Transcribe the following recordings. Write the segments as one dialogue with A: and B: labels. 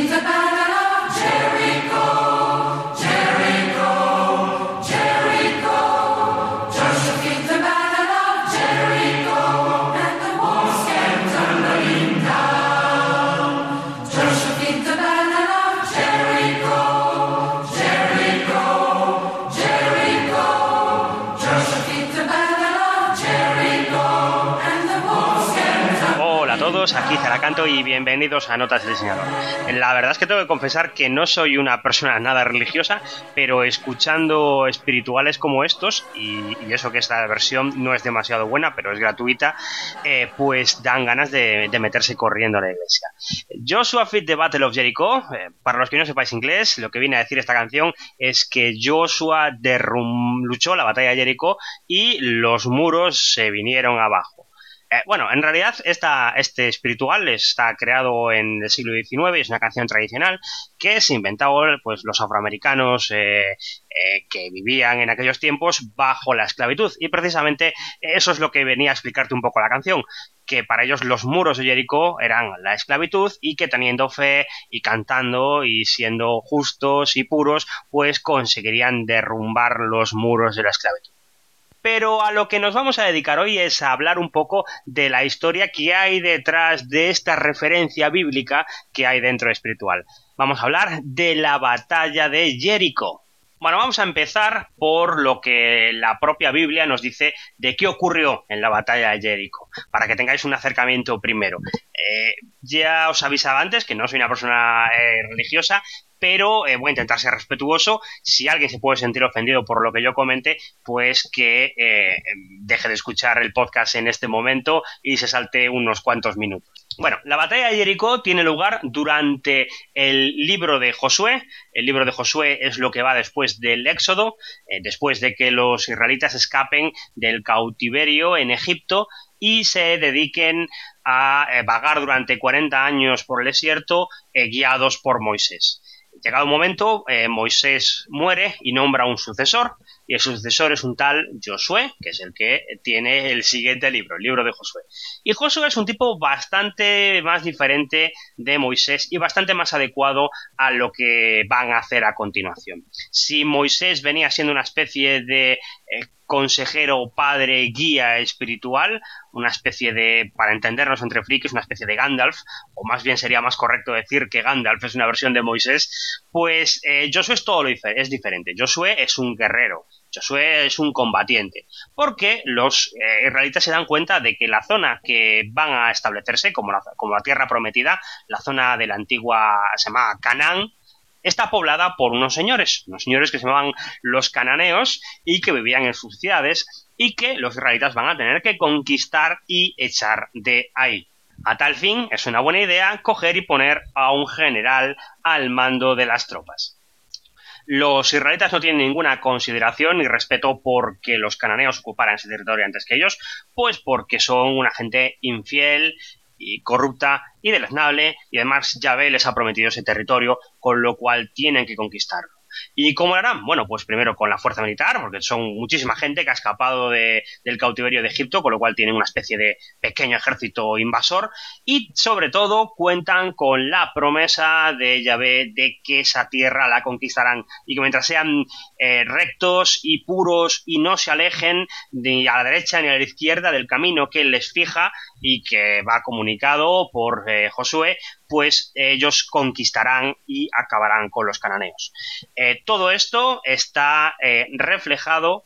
A: Think about y bienvenidos a Notas del Diseñador. La verdad es que tengo que confesar que no soy una persona nada religiosa, pero escuchando espirituales como estos, y, eso que esta versión no es demasiado buena, pero es gratuita, eh, pues dan ganas de, meterse corriendo a la iglesia. Joshua Fit the Battle of Jericho, eh, para los que no sepáis inglés, lo que viene a decir esta canción es que Joshua luchó la batalla de Jericho y los muros se vinieron abajo. Eh, bueno, en realidad esta, este espiritual está creado en el siglo XIX y es una canción tradicional que se inventó pues, los afroamericanos eh, eh, que vivían en aquellos tiempos bajo la esclavitud. Y precisamente eso es lo que venía a explicarte un poco la canción, que para ellos los muros de Jericó eran la esclavitud y que teniendo fe y cantando y siendo justos y puros, pues conseguirían derrumbar los muros de la esclavitud pero a lo que nos vamos a dedicar hoy es a hablar un poco de la historia que hay detrás de esta referencia bíblica que hay dentro espiritual. Vamos a hablar de la batalla de Jericó. Bueno, vamos a empezar por lo que la propia Biblia nos dice de qué ocurrió en la batalla de Jericó, para que tengáis un acercamiento primero. Eh, ya os avisaba antes que no soy una persona eh, religiosa, pero eh, voy a intentar ser respetuoso. Si alguien se puede sentir ofendido por lo que yo comente, pues que eh, deje de escuchar el podcast en este momento y se salte unos cuantos minutos. Bueno, la batalla de Jericó tiene lugar durante el libro de Josué. El libro de Josué es lo que va después del Éxodo, eh, después de que los israelitas escapen del cautiverio en Egipto y se dediquen a vagar durante 40 años por el desierto guiados por Moisés. Llegado un momento, eh, Moisés muere y nombra un sucesor, y el sucesor es un tal Josué, que es el que tiene el siguiente libro, el libro de Josué. Y Josué es un tipo bastante más diferente de Moisés y bastante más adecuado a lo que van a hacer a continuación. Si Moisés venía siendo una especie de eh, consejero, padre, guía espiritual, una especie de, para entendernos entre frikis, una especie de Gandalf, o más bien sería más correcto decir que Gandalf es una versión de Moisés, pues eh, Josué es todo lo es diferente. Josué es un guerrero, Josué es un combatiente, porque los eh, israelitas se dan cuenta de que la zona que van a establecerse como la, como la tierra prometida, la zona de la antigua, se llama Canaán, está poblada por unos señores, unos señores que se llamaban los cananeos y que vivían en sus ciudades y que los israelitas van a tener que conquistar y echar de ahí. A tal fin, es una buena idea coger y poner a un general al mando de las tropas. Los israelitas no tienen ninguna consideración ni respeto porque los cananeos ocuparan ese territorio antes que ellos, pues porque son una gente infiel y corrupta y deleznable y además Yahvé les ha prometido ese territorio con lo cual tienen que conquistarlo. ¿Y cómo lo harán? Bueno, pues primero con la fuerza militar, porque son muchísima gente que ha escapado del cautiverio de Egipto, con lo cual tienen una especie de pequeño ejército invasor, y sobre todo cuentan con la promesa de Yahvé de que esa tierra la conquistarán y que mientras sean eh, rectos y puros y no se alejen ni a la derecha ni a la izquierda del camino que les fija y que va comunicado por eh, Josué, pues ellos conquistarán y acabarán con los cananeos. Eh, todo esto está eh, reflejado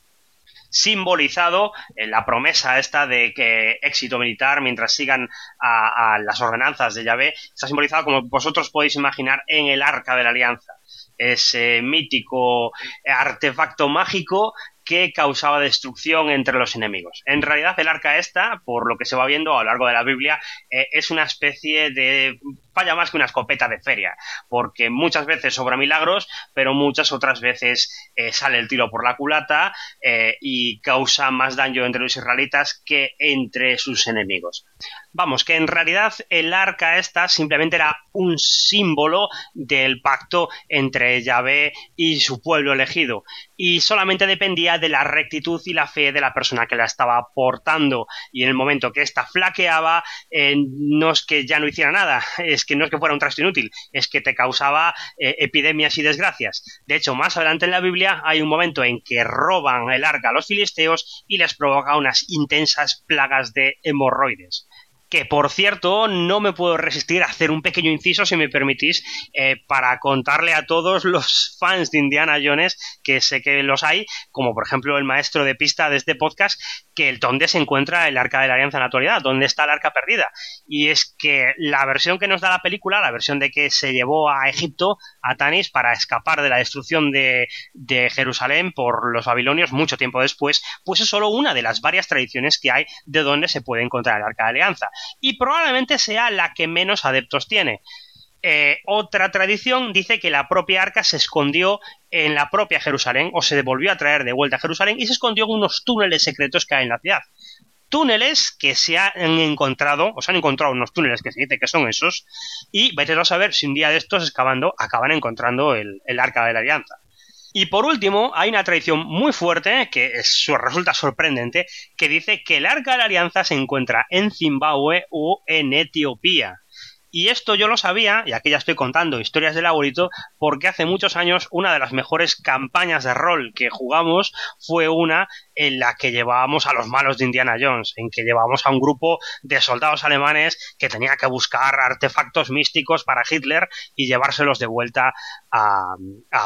A: simbolizado en la promesa esta de que éxito militar mientras sigan a, las ordenanzas de Yahvé está simbolizado como vosotros podéis imaginar en el arca de la alianza ese mítico artefacto mágico que causaba destrucción entre los enemigos. En realidad el arca esta, por lo que se va viendo a lo largo de la Biblia, eh, es una especie de falla más que una escopeta de feria, porque muchas veces sobra milagros, pero muchas otras veces eh, sale el tiro por la culata eh, y causa más daño entre los israelitas que entre sus enemigos. Vamos, que en realidad el arca esta simplemente era un símbolo del pacto entre Yahvé y su pueblo elegido, y solamente dependía de la rectitud y la fe de la persona que la estaba portando, y en el momento que ésta flaqueaba, no es que ya no hiciera nada, es que no es que fuera un trasto inútil, es que te causaba eh, epidemias y desgracias. De hecho, más adelante en la Biblia hay un momento en que roban el arca a los filisteos y les provoca unas intensas plagas de hemorroides que por cierto no me puedo resistir a hacer un pequeño inciso, si me permitís, eh, para contarle a todos los fans de Indiana Jones, que sé que los hay, como por ejemplo el maestro de pista de este podcast, que el donde se encuentra el arca de la alianza en la actualidad, donde está el arca perdida. Y es que la versión que nos da la película, la versión de que se llevó a Egipto, a Tanis, para escapar de la destrucción de, de Jerusalén por los babilonios mucho tiempo después, pues es solo una de las varias tradiciones que hay de donde se puede encontrar el arca de alianza y probablemente sea la que menos adeptos tiene. Eh, otra tradición dice que la propia arca se escondió en la propia Jerusalén o se devolvió a traer de vuelta a Jerusalén y se escondió en unos túneles secretos que hay en la ciudad. Túneles que se han encontrado, o se han encontrado unos túneles que se dice que son esos, y vete a saber si un día de estos excavando acaban encontrando el, el arca de la alianza. Y por último, hay una tradición muy fuerte, que resulta sorprendente, que dice que el Arca de la Alianza se encuentra en Zimbabue o en Etiopía. Y esto yo lo sabía, y aquí ya estoy contando historias del abuelito, porque hace muchos años una de las mejores campañas de rol que jugamos fue una en la que llevábamos a los malos de Indiana Jones, en que llevábamos a un grupo de soldados alemanes que tenía que buscar artefactos místicos para Hitler y llevárselos de vuelta a,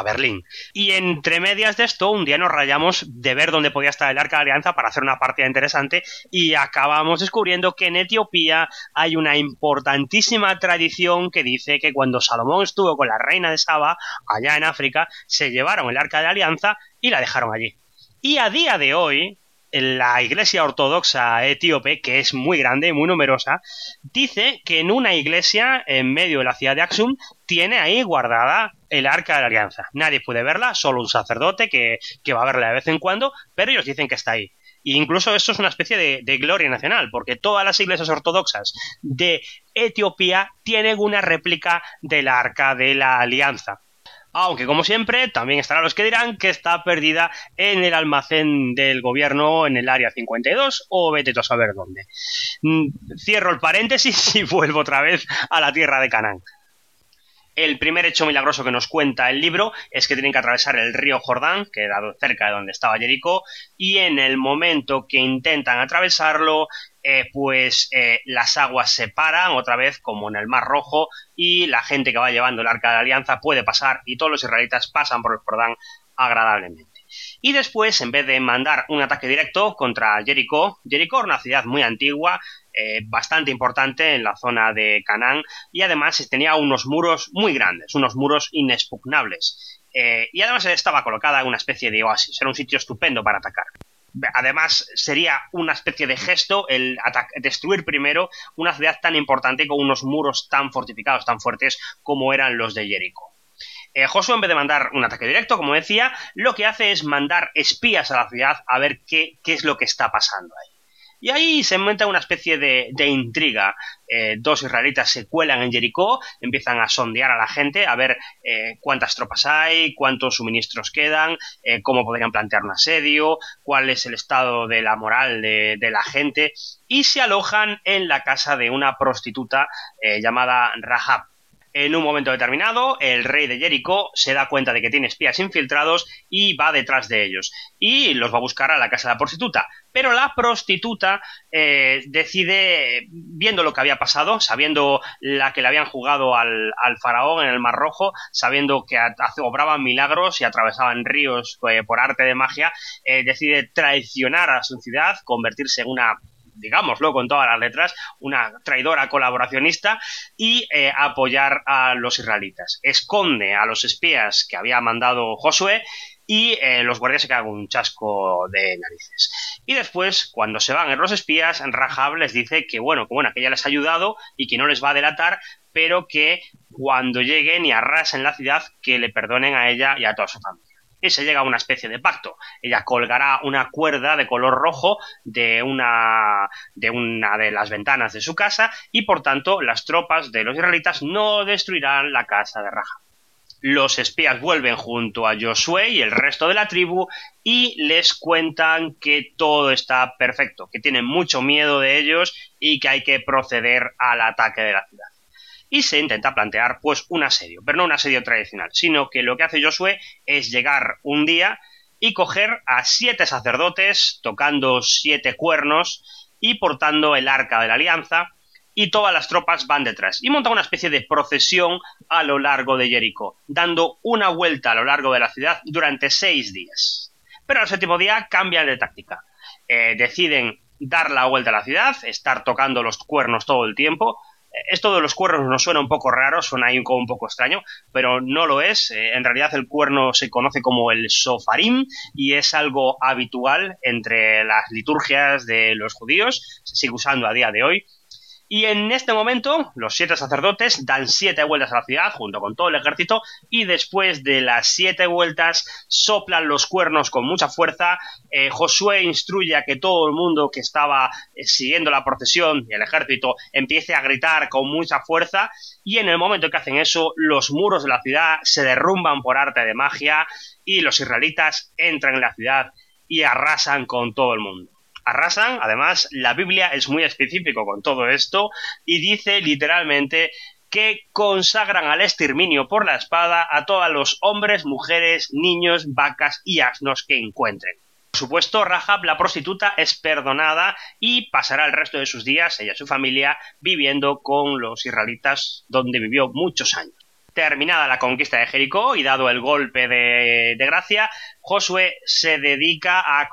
A: Berlín. Y entre medias de esto, un día nos rayamos de ver dónde podía estar el Arca de Alianza para hacer una partida interesante y acabamos descubriendo que en Etiopía hay una importantísima tradición que dice que cuando Salomón estuvo con la reina de Saba, allá en África, se llevaron el Arca de Alianza y la dejaron allí. Y a día de hoy, la iglesia ortodoxa etíope, que es muy grande y muy numerosa, dice que en una iglesia en medio de la ciudad de Aksum tiene ahí guardada el arca de la alianza. Nadie puede verla, solo un sacerdote que, va a verla de vez en cuando, pero ellos dicen que está ahí. E incluso esto es una especie de, de, gloria nacional, porque todas las iglesias ortodoxas de Etiopía tienen una réplica del arca de la alianza. Aunque, como siempre, también estarán los que dirán que está perdida en el almacén del gobierno en el área 52 o vete a saber dónde. Mm, cierro el paréntesis y vuelvo otra vez a la tierra de Canaán. El primer hecho milagroso que nos cuenta el libro es que tienen que atravesar el río Jordán, que era cerca de donde estaba Jericó, y en el momento que intentan atravesarlo, eh, pues eh, las aguas se paran otra vez como en el Mar Rojo y la gente que va llevando el arca de la alianza puede pasar y todos los israelitas pasan por el Jordán agradablemente. Y después, en vez de mandar un ataque directo contra Jericó, Jericó es una ciudad muy antigua, eh, bastante importante en la zona de Canaán y además tenía unos muros muy grandes, unos muros inexpugnables. Y además estaba colocada en una especie de oasis, era un sitio estupendo para atacar. Además, sería una especie de gesto el destruir primero una ciudad tan importante con unos muros tan fortificados, tan fuertes como eran los de Jericó. Eh, Josué, en vez de mandar un ataque directo, como decía, lo que hace es mandar espías a la ciudad a ver qué es lo que está pasando ahí. Y ahí se monta una especie de, intriga. Eh, dos israelitas se cuelan en Jericó, empiezan a sondear a la gente, a ver eh, cuántas tropas hay, cuántos suministros quedan, eh, cómo podrían plantear un asedio, cuál es el estado de la moral de, de la gente, y se alojan en la casa de una prostituta llamada Rahab. En un momento determinado, el rey de Jericó se da cuenta de que tiene espías infiltrados y va detrás de ellos. Y los va a buscar a la casa de la prostituta. Pero la prostituta eh, decide, viendo lo que había pasado, sabiendo la que le habían jugado al, faraón en el Mar Rojo, sabiendo que obraban milagros y atravesaban ríos eh, por arte de magia, eh, decide traicionar a su ciudad, convertirse en una digámoslo con todas las letras, una traidora colaboracionista y eh, apoyar a los israelitas. Esconde a los espías que había mandado Josué y eh, los guardias se quedan un chasco de narices. Y después, cuando se van los espías, Rahab les dice que bueno, que bueno, que les ha ayudado y que no les va a delatar, pero que cuando lleguen y arrasen la ciudad, que le perdonen a ella y a toda su familia y se llega a una especie de pacto. Ella colgará una cuerda de color rojo de una de una de las ventanas de su casa y por tanto las tropas de los israelitas no destruirán la casa de Raja. Los espías vuelven junto a Josué y el resto de la tribu y les cuentan que todo está perfecto, que tienen mucho miedo de ellos y que hay que proceder al ataque de la ciudad. Y se intenta plantear pues un asedio, pero no un asedio tradicional, sino que lo que hace Josué es llegar un día y coger a siete sacerdotes tocando siete cuernos y portando el arca de la alianza y todas las tropas van detrás y monta una especie de procesión a lo largo de Jericó, dando una vuelta a lo largo de la ciudad durante seis días. Pero al séptimo día cambian de táctica. Eh, deciden dar la vuelta a la ciudad, estar tocando los cuernos todo el tiempo. Esto de los cuernos nos suena un poco raro, suena ahí un poco extraño, pero no lo es. Eh, en realidad el cuerno se conoce como el sofarim y es algo habitual entre las liturgias de los judíos, se sigue usando a día de hoy y en este momento, los siete sacerdotes dan siete vueltas a la ciudad junto con todo el ejército y después de las siete vueltas soplan los cuernos con mucha fuerza. Eh, Josué instruye a que todo el mundo que estaba eh, siguiendo la procesión y el ejército empiece a gritar con mucha fuerza y en el momento que hacen eso, los muros de la ciudad se derrumban por arte de magia y los israelitas entran en la ciudad y arrasan con todo el mundo arrasan. Además, la Biblia es muy específico con todo esto y dice literalmente que consagran al exterminio por la espada a todos los hombres, mujeres, niños, vacas y asnos que encuentren. Por supuesto, Rahab, la prostituta, es perdonada y pasará el resto de sus días, ella y su familia, viviendo con los israelitas donde vivió muchos años. Terminada la conquista de Jericó y dado el golpe de, gracia, Josué se dedica a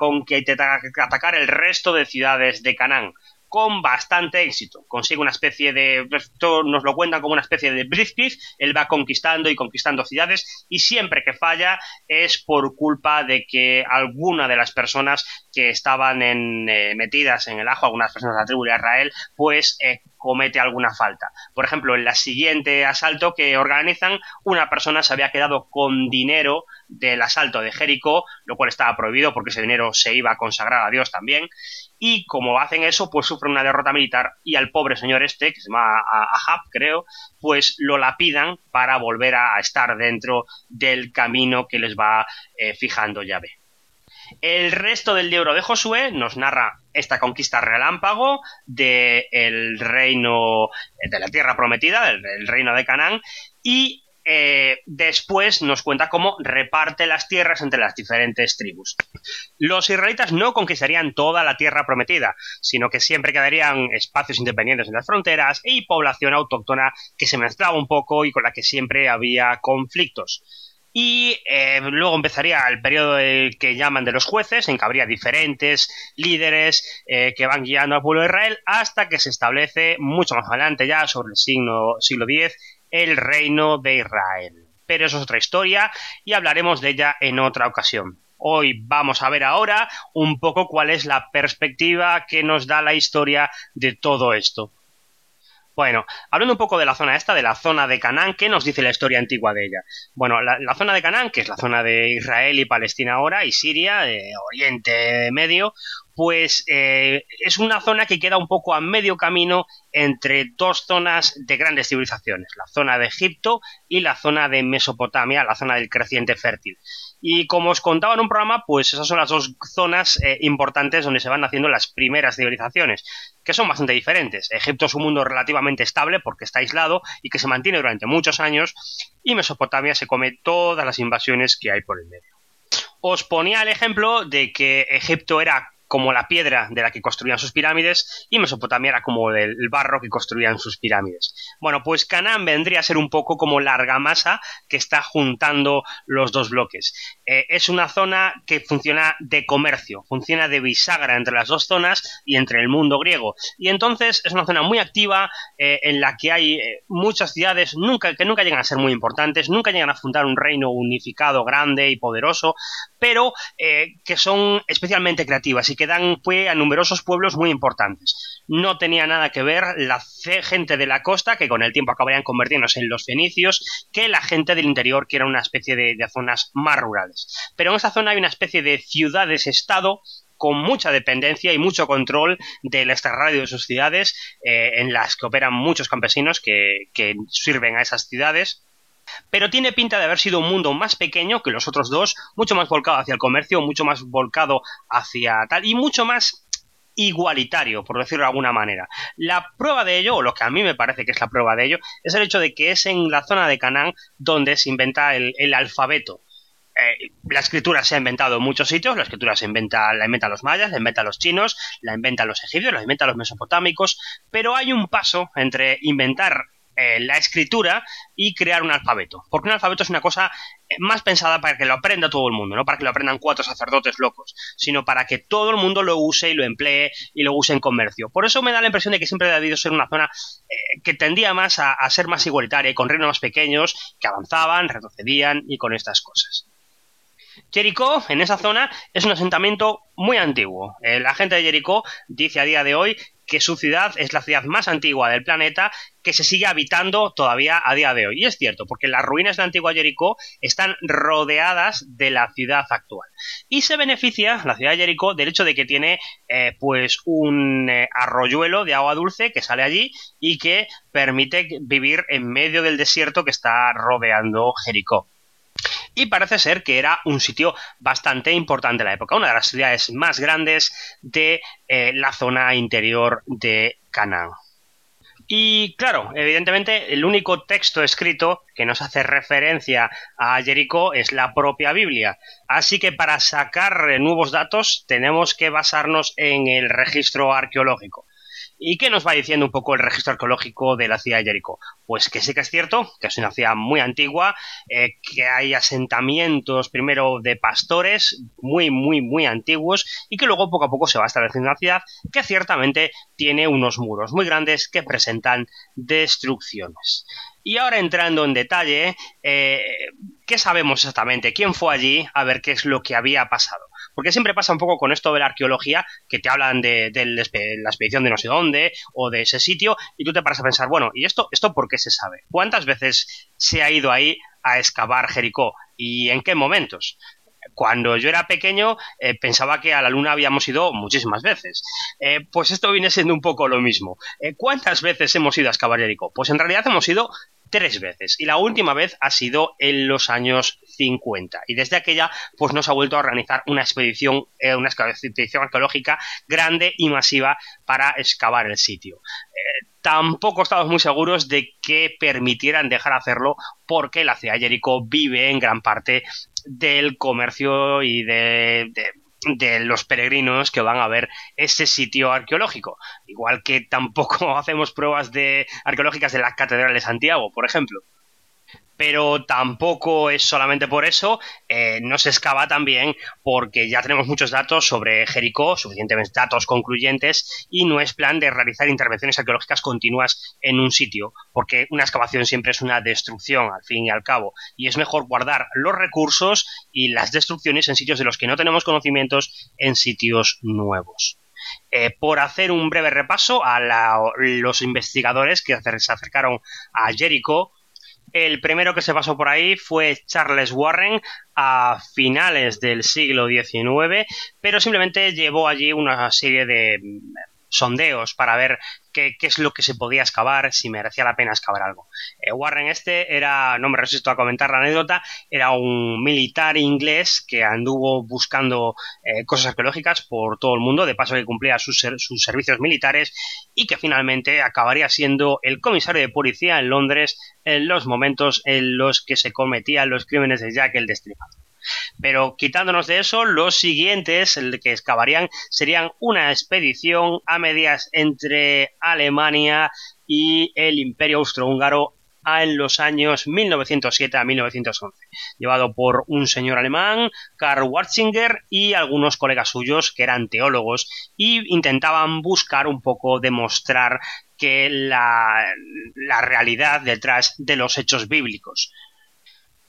A: atacar el resto de ciudades de Canaán con bastante éxito. Consigue una especie de, esto nos lo cuentan como una especie de blitzkrieg, él va conquistando y conquistando ciudades y siempre que falla es por culpa de que alguna de las personas que estaban en, eh, metidas en el ajo, algunas personas de la tribu de Israel, pues eh, comete alguna falta. Por ejemplo, en el siguiente asalto que organizan, una persona se había quedado con dinero del asalto de Jericó, lo cual estaba prohibido porque ese dinero se iba a consagrar a Dios también. Y como hacen eso, pues sufren una derrota militar y al pobre señor este, que se llama Ahab, creo, pues lo lapidan para volver a estar dentro del camino que les va eh, fijando llave. El resto del libro de Josué nos narra esta conquista relámpago del reino de la tierra prometida, del, reino de Canaán, y eh, después nos cuenta cómo reparte las tierras entre las diferentes tribus. Los israelitas no conquistarían toda la tierra prometida, sino que siempre quedarían espacios independientes en las fronteras y población autóctona que se mezclaba un poco y con la que siempre había conflictos. Y eh, luego empezaría el periodo que llaman de los jueces, en que habría diferentes líderes eh, que van guiando al pueblo de Israel hasta que se establece mucho más adelante ya, sobre el siglo, siglo X, el reino de Israel. Pero eso es otra historia y hablaremos de ella en otra ocasión. Hoy vamos a ver ahora un poco cuál es la perspectiva que nos da la historia de todo esto. Bueno, hablando un poco de la zona esta, de la zona de Canaán, ¿qué nos dice la historia antigua de ella? Bueno, la, zona de Canaán, que es la zona de Israel y Palestina ahora, y Siria, Oriente Medio, pues eh, es una zona que queda un poco a medio camino entre dos zonas de grandes civilizaciones, la zona de Egipto y la zona de Mesopotamia, la zona del creciente fértil. Y como os contaba en un programa, pues esas son las dos zonas eh, importantes donde se van haciendo las primeras civilizaciones, que son bastante diferentes. Egipto es un mundo relativamente estable porque está aislado y que se mantiene durante muchos años, y Mesopotamia se come todas las invasiones que hay por el medio. Os ponía el ejemplo de que Egipto era como la piedra de la que construían sus pirámides y Mesopotamia era como el barro que construían sus pirámides. Bueno, pues Canaán vendría a ser un poco como la argamasa que está juntando los dos bloques. Eh, es una zona que funciona de comercio, funciona de bisagra entre las dos zonas y entre el mundo griego. Y entonces es una zona muy activa eh, en la que hay eh, muchas ciudades nunca, que nunca llegan a ser muy importantes, nunca llegan a fundar un reino unificado grande y poderoso, pero que son especialmente creativas que dan a numerosos pueblos muy importantes. No tenía nada que ver la gente de la costa, que con el tiempo acabarían convirtiéndose en los fenicios, que la gente del interior, que era una especie de, zonas más rurales. Pero en esa zona hay una especie de ciudades-estado con mucha dependencia y mucho control del extrarradio de sus ciudades, eh, en las que operan muchos campesinos que sirven a esas ciudades pero tiene pinta de haber sido un mundo más pequeño que los otros dos, mucho más volcado hacia el comercio, mucho más volcado hacia tal, y mucho más igualitario, por decirlo de alguna manera. La prueba de ello, o lo que a mí me parece que es la prueba de ello, es el hecho de que es en la zona de Canaán donde se inventa el, alfabeto. Eh, la escritura se ha inventado en muchos sitios, la escritura se inventa, la inventan los mayas, la inventan los chinos, la inventan los egipcios, la inventan los mesopotámicos, pero hay un paso entre inventar eh, la escritura y crear un alfabeto. Porque un alfabeto es una cosa eh, más pensada para que lo aprenda todo el mundo, no para que lo aprendan cuatro sacerdotes locos, sino para que todo el mundo lo use y lo emplee y lo use en comercio. Por eso me da la impresión de que siempre ha debido ser una zona eh, que tendía más a, ser más igualitaria y con reinos más pequeños que avanzaban, retrocedían y con estas cosas. Jericó, en esa zona, es un asentamiento muy antiguo. la gente de Jericó dice a día de hoy que su ciudad es la ciudad más antigua del planeta que se sigue habitando todavía a día de hoy. Y es cierto, porque las ruinas de antigua Jericó están rodeadas de la ciudad actual. Y se beneficia la ciudad de Jericó del hecho de que tiene eh, pues un eh, arroyuelo de agua dulce que sale allí y que permite vivir en medio del desierto que está rodeando Jericó y parece ser que era un sitio bastante importante en la época, una de las ciudades más grandes de eh, la zona interior de Canaán. Y claro, evidentemente el único texto escrito que nos hace referencia a Jericó es la propia Biblia. Así que para sacar nuevos datos tenemos que basarnos en el registro arqueológico. ¿Y qué nos va diciendo un poco el registro arqueológico de la ciudad de Jericó? Pues que sí que es cierto, que es una ciudad muy antigua, eh, que hay asentamientos primero de pastores muy, muy, muy antiguos y que luego poco a poco se va estableciendo una ciudad que ciertamente tiene unos muros muy grandes que presentan destrucciones. Y ahora entrando en detalle, eh, ¿qué sabemos exactamente? ¿Quién fue allí? A ver qué es lo que había pasado. Porque siempre pasa un poco con esto de la arqueología, que te hablan de, la expedición de no sé dónde o de ese sitio, y tú te paras a pensar, bueno, ¿y esto, esto por qué se sabe? ¿Cuántas veces se ha ido ahí a excavar Jericó? ¿Y en qué momentos? cuando yo era pequeño eh, pensaba que a la luna habíamos ido muchísimas veces. Eh, pues esto viene siendo un poco lo mismo. Eh, ¿Cuántas veces hemos ido a excavar Jericó? Pues en realidad hemos ido tres veces y la última vez ha sido en los años 50 y desde aquella pues nos ha vuelto a organizar una expedición eh, una expedición arqueológica grande y masiva para excavar el sitio. Eh, tampoco estamos muy seguros de que permitieran dejar hacerlo porque la ciudad de Jericó vive en gran parte del comercio y de de los peregrinos que van a ver ese sitio arqueológico. Igual que tampoco hacemos pruebas de arqueológicas de la Catedral de Santiago, por ejemplo pero tampoco es solamente por eso, eh, no se excava también porque ya tenemos muchos datos sobre Jericó, suficientemente datos concluyentes, y no es plan de realizar intervenciones arqueológicas continuas en un sitio, porque una excavación siempre es una destrucción, al fin y al cabo, y es mejor guardar los recursos y las destrucciones en sitios de los que no tenemos conocimientos en sitios nuevos. Eh, por hacer un breve repaso a los investigadores que se acercaron a Jericó, el primero que se pasó por ahí fue Charles Warren a finales del siglo XIX, pero simplemente llevó allí una serie de sondeos para ver qué, es lo que se podía excavar, si merecía la pena excavar algo. Eh, Warren este era, no me resisto a comentar la anécdota, era un militar inglés que anduvo buscando eh, cosas arqueológicas por todo el mundo, de paso que cumplía sus, sus servicios militares y que finalmente acabaría siendo el comisario de policía en Londres en los momentos en los que se cometían los crímenes de Jack el Destripador. Pero quitándonos de eso, los siguientes el que excavarían serían una expedición a medias entre Alemania y el Imperio Austrohúngaro en los años 1907 a 1911, llevado por un señor alemán, Karl Watzinger, y algunos colegas suyos que eran teólogos y intentaban buscar un poco demostrar que la, la realidad detrás de los hechos bíblicos.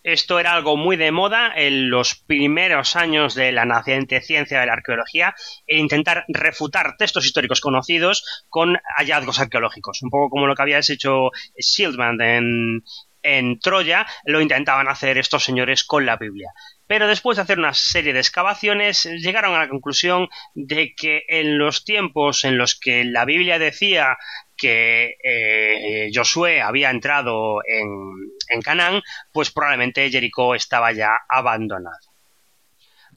A: Esto era algo muy de moda en los primeros años de la naciente ciencia de la arqueología, e intentar refutar textos históricos conocidos con hallazgos arqueológicos. Un poco como lo que había hecho Shieldman en, en Troya, lo intentaban hacer estos señores con la Biblia. Pero después de hacer una serie de excavaciones, llegaron a la conclusión de que en los tiempos en los que la Biblia decía que eh, Josué había entrado en, en Canaán, pues probablemente Jericó estaba ya abandonado.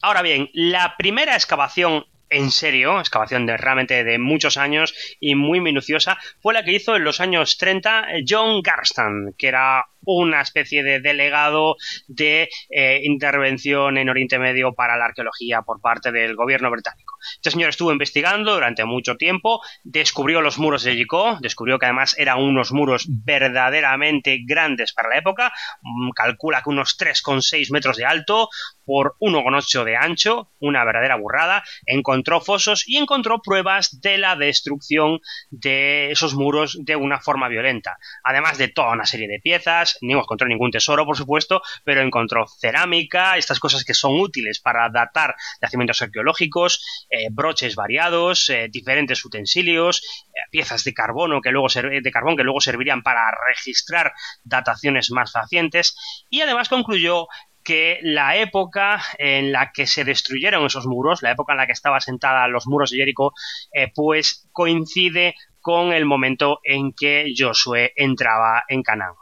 A: Ahora bien, la primera excavación en serio, excavación de realmente de muchos años y muy minuciosa, fue la que hizo en los años 30 John Garstan, que era una especie de delegado de eh, intervención en Oriente Medio para la arqueología por parte del gobierno británico. Este señor estuvo investigando durante mucho tiempo, descubrió los muros de Jericó, descubrió que además eran unos muros verdaderamente grandes para la época, mm, calcula que unos 3,6 metros de alto por 1,8 de ancho, una verdadera burrada, encontró fosos y encontró pruebas de la destrucción de esos muros de una forma violenta, además de toda una serie de piezas, no encontró ningún tesoro, por supuesto, pero encontró cerámica, estas cosas que son útiles para datar yacimientos arqueológicos, eh, broches variados, eh, diferentes utensilios, eh, piezas de carbono que luego de carbón que luego servirían para registrar dataciones más facientes y además concluyó que la época en la que se destruyeron esos muros, la época en la que estaba sentada los muros de Jericó, pues coincide con el momento en que Josué entraba en Canaán.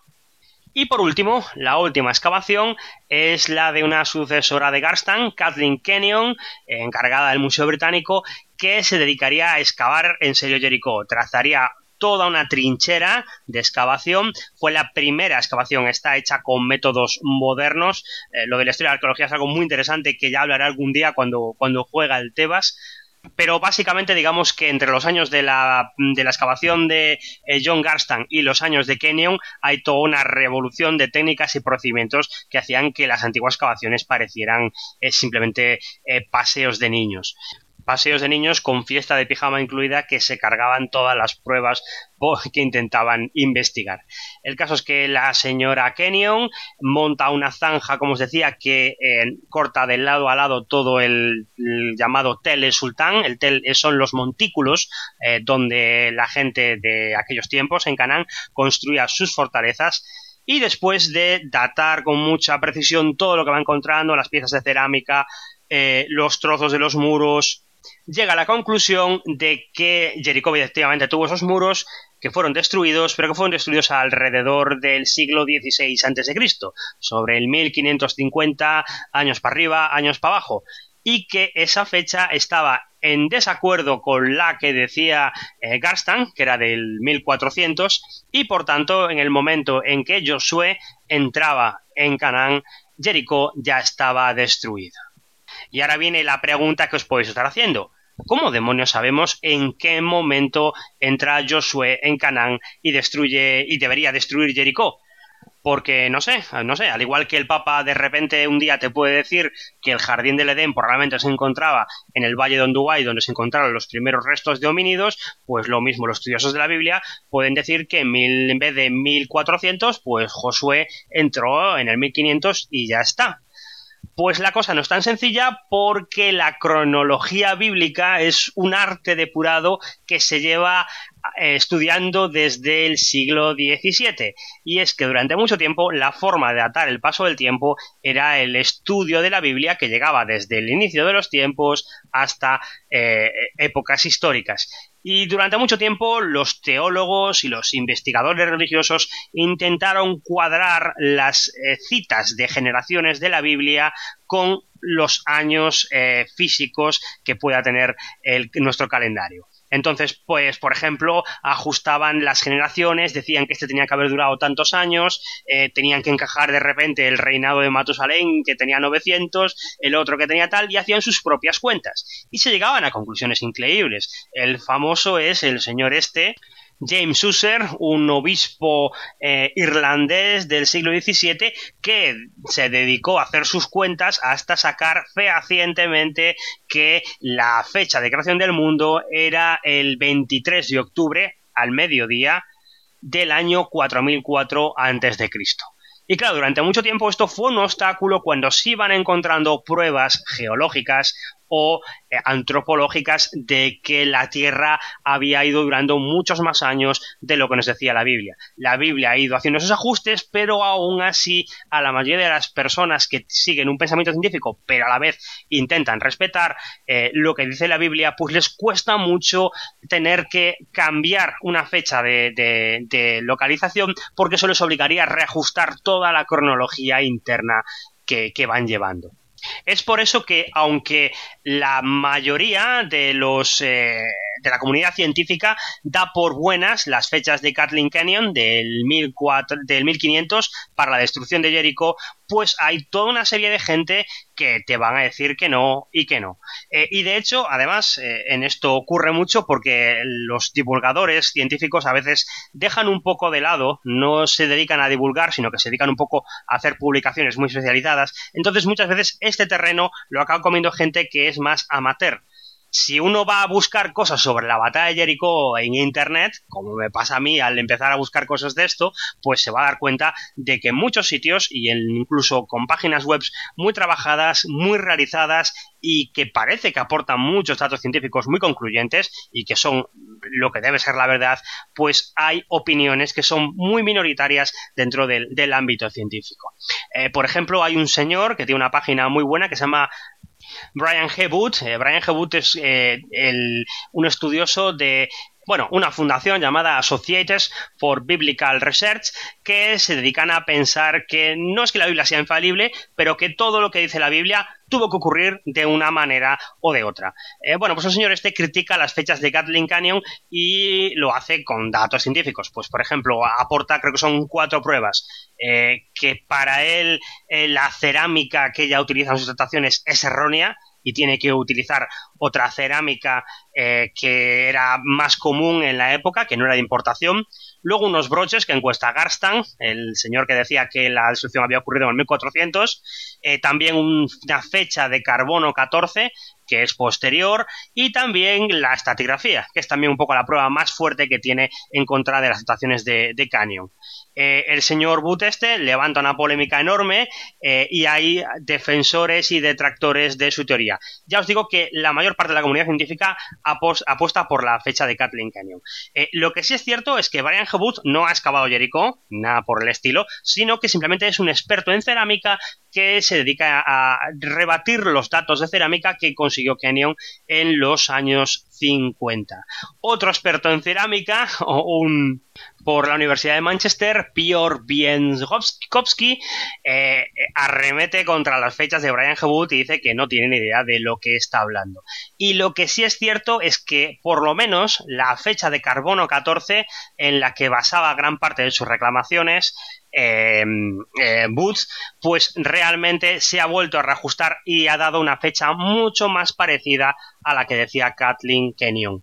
A: Y por último, la última excavación es la de una sucesora de Garstan, Kathleen Kenyon, encargada del Museo Británico, que se dedicaría a excavar en serio Jericó. Trazaría toda una trinchera de excavación. Fue la primera excavación, está hecha con métodos modernos. Eh, lo de la historia de la arqueología es algo muy interesante que ya hablaré algún día cuando, cuando juega el Tebas pero básicamente digamos que entre los años de la, de la excavación de eh, John Garstan y los años de Kenyon hay toda una revolución de técnicas y procedimientos que hacían que las antiguas excavaciones parecieran eh, simplemente eh, paseos de niños paseos de niños con fiesta de pijama incluida que se cargaban todas las pruebas que intentaban investigar. El caso es que la señora Kenyon monta una zanja, como os decía, que eh, corta de lado a lado todo el, llamado Tel Sultán. El Tel son los montículos eh, donde la gente de aquellos tiempos en Canaán construía sus fortalezas y después de datar con mucha precisión todo lo que va encontrando, las piezas de cerámica, eh, los trozos de los muros, llega a la conclusión de que Jericó efectivamente tuvo esos muros que fueron destruidos, pero que fueron destruidos alrededor del siglo XVI a.C., sobre el 1550, años para arriba, años para abajo, y que esa fecha estaba en desacuerdo con la que decía eh, Garstan, que era del 1400, y por tanto, en el momento en que Josué entraba en Canaán, Jericó ya estaba destruido. Y ahora viene la pregunta que os podéis estar haciendo. ¿Cómo demonios sabemos en qué momento entra Josué en Canaán y destruye y debería destruir Jericó? Porque no sé, no sé, al igual que el Papa de repente un día te puede decir que el jardín del Edén probablemente se encontraba en el valle de Onduay donde se encontraron los primeros restos de homínidos, pues lo mismo los estudiosos de la Biblia pueden decir que en, en vez de 1400, pues Josué entró en el 1500 y ya está. Pues la cosa no es tan sencilla porque la cronología bíblica es un arte depurado que se lleva estudiando desde el siglo XVII. Y es que durante mucho tiempo la forma de atar el paso del tiempo era el estudio de la Biblia que llegaba desde el inicio de los tiempos hasta eh, épocas históricas. Y durante mucho tiempo los teólogos y los investigadores religiosos intentaron cuadrar las eh, citas de generaciones de la Biblia con los años eh, físicos que pueda tener nuestro calendario. Entonces, pues, por ejemplo, ajustaban las generaciones, decían que este tenía que haber durado tantos años, eh, tenían que encajar de repente el reinado de Matusalén, que tenía 900, el otro que tenía tal, y hacían sus propias cuentas. Y se llegaban a conclusiones increíbles. El famoso es el señor este, James User, un obispo eh, irlandés del siglo XVII que se dedicó a hacer sus cuentas hasta sacar fehacientemente que la fecha de creación del mundo era el 23 de octubre al mediodía del año 4004 a.C. Y claro, durante mucho tiempo esto fue un obstáculo cuando se iban encontrando pruebas geológicas o eh, antropológicas de que la Tierra había ido durando muchos más años de lo que nos decía la Biblia. La Biblia ha ido haciendo esos ajustes, pero aún así a la mayoría de las personas que siguen un pensamiento científico, pero a la vez intentan respetar eh, lo que dice la Biblia, pues les cuesta mucho tener que cambiar una fecha de, localización porque eso les obligaría a reajustar toda la cronología interna que van llevando. Es por eso que, aunque la mayoría de los eh, de la comunidad científica da por buenas las fechas de Kathleen Canyon del, 1500 para la destrucción de Jericho, pues hay toda una serie de gente que te van a decir que no y que no. Eh, y de hecho, además, eh, en esto ocurre mucho porque los divulgadores científicos a veces dejan un poco de lado, no se dedican a divulgar, sino que se dedican un poco a hacer publicaciones muy especializadas. Entonces, muchas veces este terreno lo acaba comiendo gente que es más amateur si uno va a buscar cosas sobre la batalla de Jericó en internet, como me pasa a mí al empezar a buscar cosas de esto, pues se va a dar cuenta de que en muchos sitios y incluso con páginas web muy trabajadas, muy realizadas y que parece que aportan muchos datos científicos muy concluyentes y que son lo que debe ser la verdad, pues hay opiniones que son muy minoritarias dentro del, ámbito científico. Eh, por ejemplo, hay un señor que tiene una página muy buena que se llama Brian G. Eh, Brian G. es eh, un estudioso de bueno, una fundación llamada Associates for Biblical Research que se dedican a pensar que no es que la Biblia sea infalible, pero que todo lo que dice la Biblia tuvo que ocurrir de una manera o de otra. Eh, bueno, pues el señor este critica las fechas de Kathleen Canyon y lo hace con datos científicos. Pues, por ejemplo, aporta, creo que son cuatro pruebas, que para él la cerámica que ella utiliza en sus trataciones es errónea y tiene que utilizar otra cerámica eh, que era más común en la época, que no era de importación. Luego unos broches que encuesta Garstan, el señor que decía que la destrucción había ocurrido en el 1400. Eh, también una fecha de carbono 14, que es posterior. Y también la estatigrafía, que es también un poco la prueba más fuerte que tiene en contra de las situaciones de, de Canyon. Eh, el señor But este levanta una polémica enorme eh, y hay defensores y detractores de su teoría. Ya os digo que la mayor parte de la comunidad científica apuesta por la fecha de Kathleen Canyon. Eh, lo que sí es cierto es que Brian Hebut no ha excavado Jericho, nada por el estilo, sino que simplemente es un experto en cerámica que se dedica a rebatir los datos de cerámica que consiguió Canyon en los años 50. Otro experto en cerámica, un por la Universidad de Manchester, Piotr Bienskowski eh, arremete contra las fechas de Brian Hebut y dice que no tiene ni idea de lo que está hablando. Y lo que sí es cierto es que, por lo menos, la fecha de carbono 14, en la que basaba gran parte de sus reclamaciones, eh, eh, Boots, pues realmente se ha vuelto a reajustar y ha dado una fecha mucho más parecida a la que decía Kathleen Kenyon.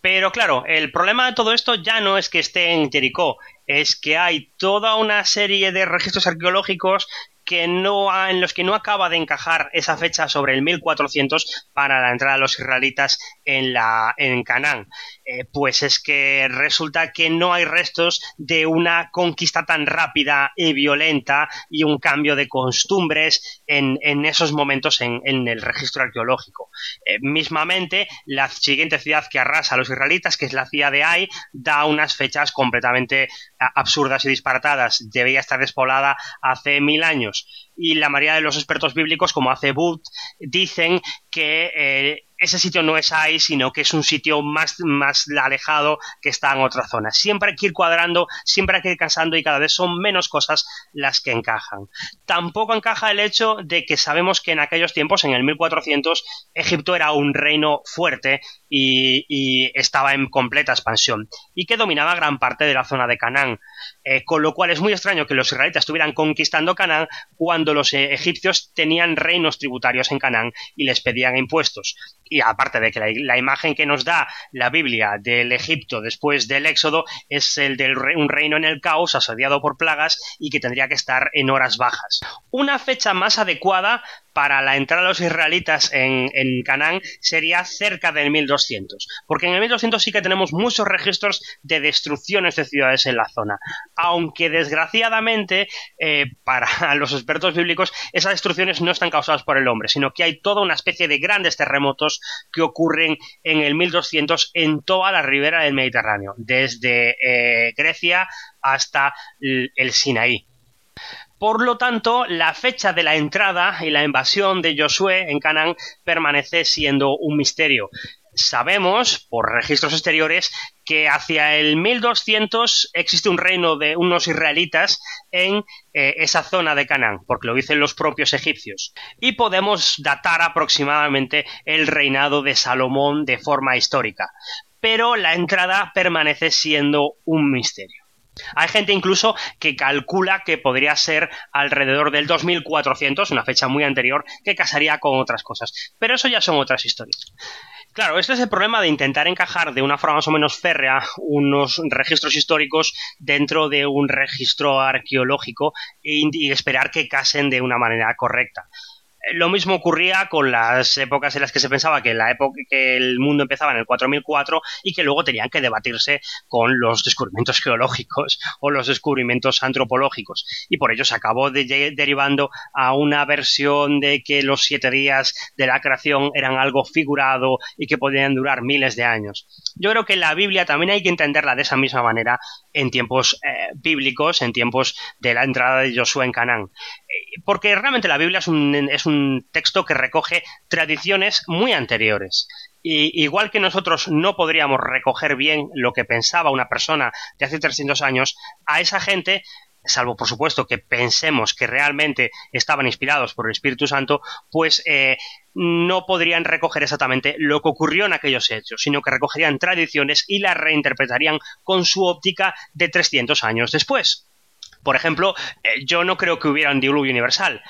A: Pero claro, el problema de todo esto ya no es que esté en Jericó, es que hay toda una serie de registros arqueológicos que no en los que no acaba de encajar esa fecha sobre el 1400 para la entrada de los israelitas en la en Canaán. Eh, pues es que resulta que no hay restos de una conquista tan rápida y violenta y un cambio de costumbres en, esos momentos en, el registro arqueológico. Eh, mismamente, la siguiente ciudad que arrasa a los israelitas, que es la ciudad de Ai, da unas fechas completamente absurdas y disparatadas. Debía estar despoblada hace mil años. Y la mayoría de los expertos bíblicos, como hace Booth, dicen que eh, ese sitio no es ahí, sino que es un sitio más, más alejado que está en otra zona. Siempre hay que ir cuadrando, siempre hay que ir casando y cada vez son menos cosas las que encajan. Tampoco encaja el hecho de que sabemos que en aquellos tiempos, en el 1400, Egipto era un reino fuerte y, estaba en completa expansión y que dominaba gran parte de la zona de Canaán. Eh, con lo cual es muy extraño que los israelitas estuvieran conquistando Canaán cuando los eh, egipcios tenían reinos tributarios en Canaán y les pedían impuestos y aparte de que la, imagen que nos da la Biblia del Egipto después del Éxodo es el de un reino en el caos asediado por plagas y que tendría que estar en horas bajas. Una fecha más adecuada para la entrada de los israelitas en, en Canaán sería cerca del 1200, porque en el 1200 sí que tenemos muchos registros de destrucciones de ciudades en la zona, aunque desgraciadamente eh, para los expertos bíblicos esas destrucciones no están causadas por el hombre, sino que hay toda una especie de grandes terremotos que ocurren en el 1200 en toda la ribera del Mediterráneo, desde eh, Grecia hasta el Sinaí. Por lo tanto, la fecha de la entrada y la invasión de Josué en Canaán permanece siendo un misterio. Sabemos, por registros exteriores, que hacia el 1200 existe un reino de unos israelitas en eh, esa zona de Canaán, porque lo dicen los propios egipcios. Y podemos datar aproximadamente el reinado de Salomón de forma histórica. Pero la entrada permanece siendo un misterio. Hay gente incluso que calcula que podría ser alrededor del 2400, una fecha muy anterior, que casaría con otras cosas. Pero eso ya son otras historias. Claro, este es el problema de intentar encajar de una forma más o menos férrea unos registros históricos dentro de un registro arqueológico y esperar que casen de una manera correcta lo mismo ocurría con las épocas en las que se pensaba que la época que el mundo empezaba en el 4004 y que luego tenían que debatirse con los descubrimientos geológicos o los descubrimientos antropológicos y por ello se acabó derivando a una versión de que los siete días de la creación eran algo figurado y que podían durar miles de años. Yo creo que la Biblia también hay que entenderla de esa misma manera en tiempos eh, bíblicos, en tiempos de la entrada de Josué en Canaán porque realmente la Biblia es un, es un texto que recoge tradiciones muy anteriores. Y igual que nosotros no podríamos recoger bien lo que pensaba una persona de hace 300 años, a esa gente salvo por supuesto que pensemos que realmente estaban inspirados por el Espíritu Santo, pues eh, no podrían recoger exactamente lo que ocurrió en aquellos hechos, sino que recogerían tradiciones y las reinterpretarían con su óptica de 300 años después. Por ejemplo, eh, yo no creo que hubiera un diluvio universal,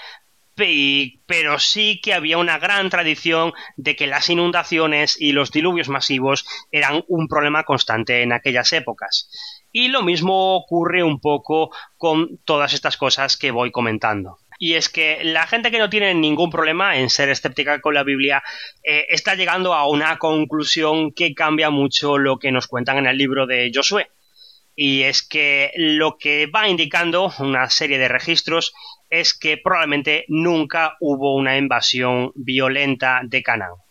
A: pero sí que había una gran tradición de que las inundaciones y los diluvios masivos eran un problema constante en aquellas épocas. Y lo mismo ocurre un poco con todas estas cosas que voy comentando. Y es que la gente que no tiene ningún problema en ser escéptica con la Biblia eh, está llegando a una conclusión que cambia mucho lo que nos cuentan en el libro de Josué y es que lo que va indicando una serie de registros es que probablemente nunca hubo una invasión violenta de Canaán.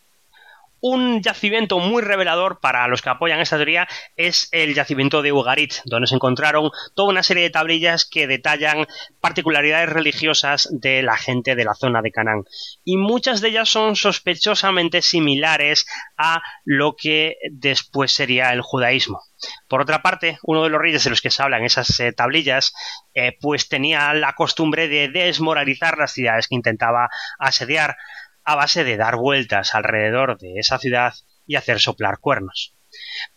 A: Un yacimiento muy revelador para los que apoyan esta teoría es el yacimiento de Ugarit, donde se encontraron toda una serie de tablillas que detallan particularidades religiosas de la gente de la zona de Canaán. Y muchas de ellas son sospechosamente similares a lo que después sería el judaísmo. Por otra parte, uno de los reyes de los que se hablan esas eh, tablillas, eh, pues tenía la costumbre de desmoralizar las ciudades que intentaba asediar a base de dar vueltas alrededor de esa ciudad y hacer soplar cuernos.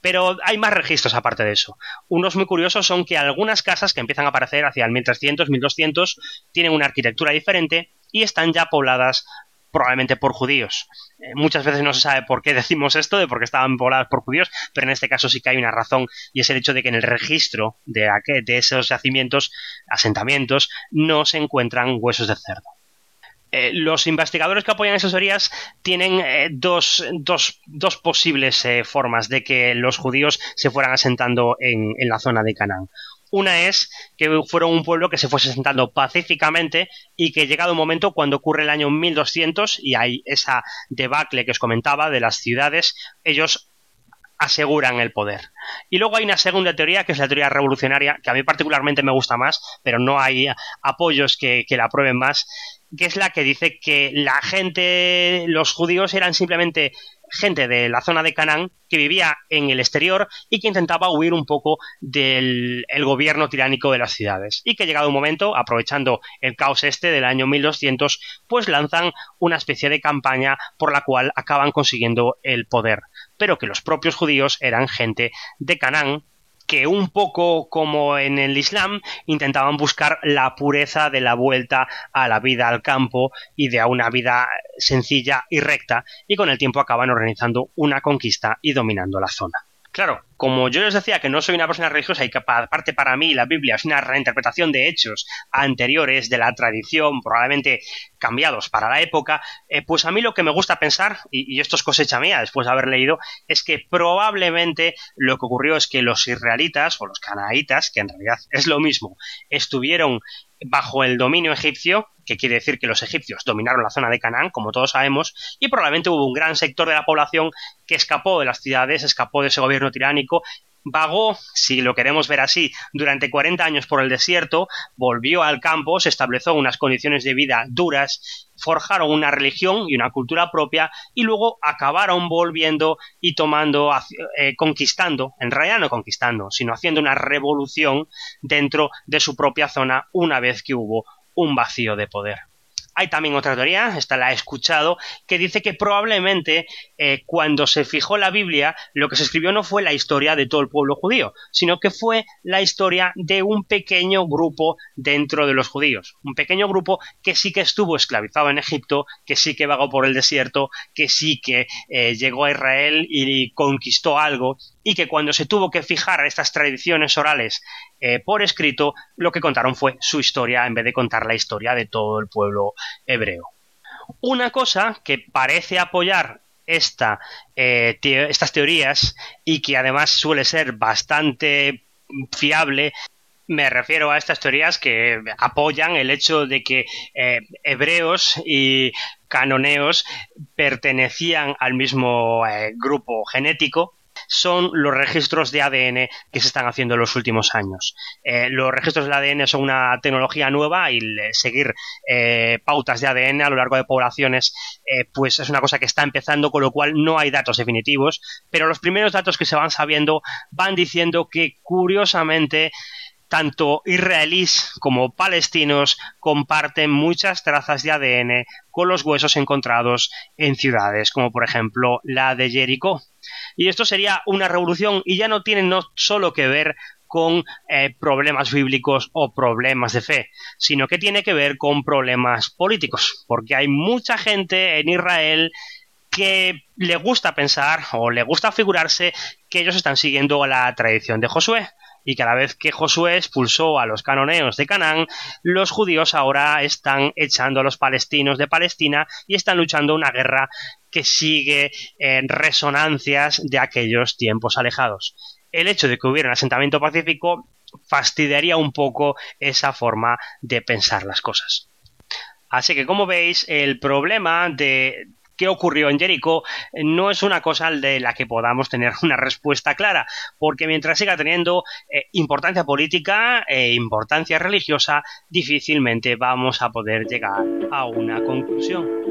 A: Pero hay más registros aparte de eso. Unos muy curiosos son que algunas casas que empiezan a aparecer hacia el 1300, 1200 tienen una arquitectura diferente y están ya pobladas probablemente por judíos. Eh, muchas veces no se sabe por qué decimos esto, de por qué estaban pobladas por judíos, pero en este caso sí que hay una razón y es el hecho de que en el registro de, de esos yacimientos, asentamientos, no se encuentran huesos de cerdo. Eh, los investigadores que apoyan esas teorías tienen eh, dos, posibles formas de que los judíos se fueran asentando en, en la zona de Canaán. Una es que fueron un pueblo que se fuese sentando pacíficamente y que llegado un momento cuando ocurre el año 1200 y hay esa debacle que os comentaba de las ciudades, ellos aseguran el poder. Y luego hay una segunda teoría, que es la teoría revolucionaria, que a mí particularmente me gusta más, pero no hay apoyos que, que la aprueben más, que es la que dice que la gente, los judíos eran simplemente gente de la zona de Canaán que vivía en el exterior y que intentaba huir un poco del gobierno tiránico de las ciudades. Y que llegado un momento, aprovechando el caos este del año 1200, pues lanzan una especie de campaña por la cual acaban consiguiendo el poder. Pero que los propios judíos eran gente de Canaán que un poco como en el Islam intentaban buscar la pureza de la vuelta a la vida al campo y de a una vida sencilla y recta y con el tiempo acaban organizando una conquista y dominando la zona. Claro, como yo les decía que no soy una persona religiosa y que aparte para mí la Biblia es una reinterpretación de hechos anteriores de la tradición, probablemente cambiados para la época, eh, pues a mí lo que me gusta pensar, y, esto es cosecha mía después de haber leído, es que probablemente lo que ocurrió es que los israelitas o los canaítas, que en realidad es lo mismo, estuvieron bajo el dominio egipcio, que quiere decir que los egipcios dominaron la zona de Canaán, como todos sabemos, y probablemente hubo un gran sector de la población que escapó de las ciudades, escapó de ese gobierno tiránico vagó, si lo queremos ver así, durante 40 años por el desierto, volvió al campo, se estableció unas condiciones de vida duras, forjaron una religión y una cultura propia y luego acabaron volviendo y tomando, eh, conquistando, en realidad no conquistando, sino haciendo una revolución dentro de su propia zona una vez que hubo un vacío de poder. Hay también otra teoría, esta la he escuchado, que dice que probablemente eh, cuando se fijó la Biblia, lo que se escribió no fue la historia de todo el pueblo judío, sino que fue la historia de un pequeño grupo dentro de los judíos. Un pequeño grupo que sí que estuvo esclavizado en Egipto, que sí que vagó por el desierto, que sí que eh, llegó a Israel y conquistó algo, y que cuando se tuvo que fijar estas tradiciones orales eh, por escrito, lo que contaron fue su historia en vez de contar la historia de todo el pueblo hebreo. Una cosa que parece apoyar esta, eh, estas teorías y que además suele ser bastante fiable me refiero a estas teorías que apoyan el hecho de que eh, hebreos y canoneos pertenecían al mismo grupo genético son los registros de ADN que se están haciendo en los últimos años. Eh, los registros de ADN son una tecnología nueva y seguir eh, pautas de ADN a lo largo de poblaciones eh, pues es una cosa que está empezando, con lo cual no hay datos definitivos, pero los primeros datos que se van sabiendo van diciendo que curiosamente tanto israelíes como palestinos comparten muchas trazas de ADN con los huesos encontrados en ciudades como por ejemplo la de Jericó. Y esto sería una revolución y ya no tiene no solo que ver con eh, problemas bíblicos o problemas de fe, sino que tiene que ver con problemas políticos, porque hay mucha gente en Israel que le gusta pensar o le gusta figurarse que ellos están siguiendo la tradición de Josué y cada vez que Josué expulsó a los canoneos de Canaán, los judíos ahora están echando a los palestinos de Palestina y están luchando una guerra que sigue en resonancias de aquellos tiempos alejados. El hecho de que hubiera un asentamiento pacífico fastidiaría un poco esa forma de pensar las cosas. Así que como veis, el problema de, qué ocurrió en Jericó no es una cosa de la que podamos tener una respuesta clara, porque mientras siga teniendo eh, importancia política e importancia religiosa, difícilmente vamos a poder llegar a una conclusión.